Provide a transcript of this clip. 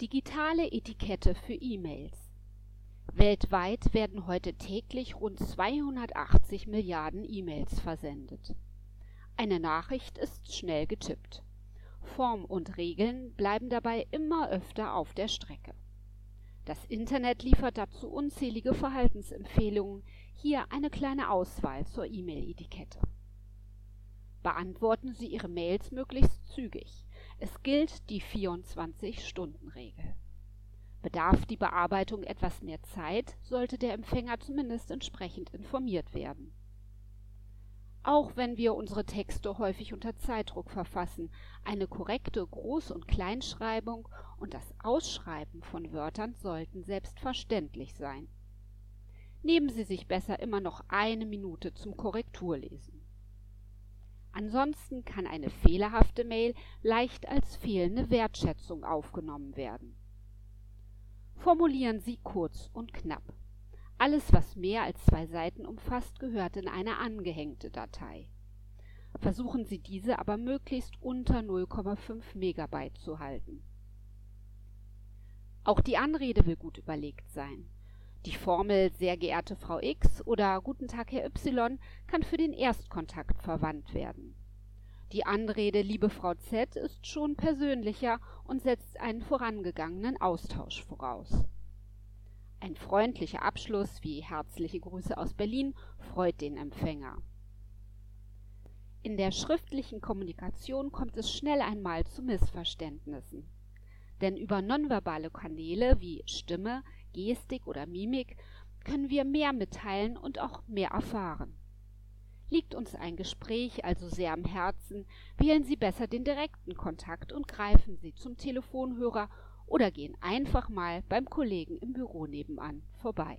Digitale Etikette für E-Mails. Weltweit werden heute täglich rund 280 Milliarden E-Mails versendet. Eine Nachricht ist schnell getippt. Form und Regeln bleiben dabei immer öfter auf der Strecke. Das Internet liefert dazu unzählige Verhaltensempfehlungen, hier eine kleine Auswahl zur E-Mail-Etikette. Beantworten Sie Ihre Mails möglichst zügig. Es gilt die 24-Stunden-Regel. Bedarf die Bearbeitung etwas mehr Zeit, sollte der Empfänger zumindest entsprechend informiert werden. Auch wenn wir unsere Texte häufig unter Zeitdruck verfassen, eine korrekte Groß- und Kleinschreibung und das Ausschreiben von Wörtern sollten selbstverständlich sein. Nehmen Sie sich besser immer noch eine Minute zum Korrekturlesen. Ansonsten kann eine fehlerhafte Mail leicht als fehlende Wertschätzung aufgenommen werden. Formulieren Sie kurz und knapp. Alles, was mehr als zwei Seiten umfasst, gehört in eine angehängte Datei. Versuchen Sie diese aber möglichst unter 0,5 Megabyte zu halten. Auch die Anrede will gut überlegt sein. Die Formel Sehr geehrte Frau X oder Guten Tag Herr Y kann für den Erstkontakt verwandt werden. Die Anrede Liebe Frau Z ist schon persönlicher und setzt einen vorangegangenen Austausch voraus. Ein freundlicher Abschluss wie Herzliche Grüße aus Berlin freut den Empfänger. In der schriftlichen Kommunikation kommt es schnell einmal zu Missverständnissen. Denn über nonverbale Kanäle wie Stimme, Gestik oder Mimik können wir mehr mitteilen und auch mehr erfahren. Liegt uns ein Gespräch also sehr am Herzen, wählen Sie besser den direkten Kontakt und greifen Sie zum Telefonhörer oder gehen einfach mal beim Kollegen im Büro nebenan vorbei.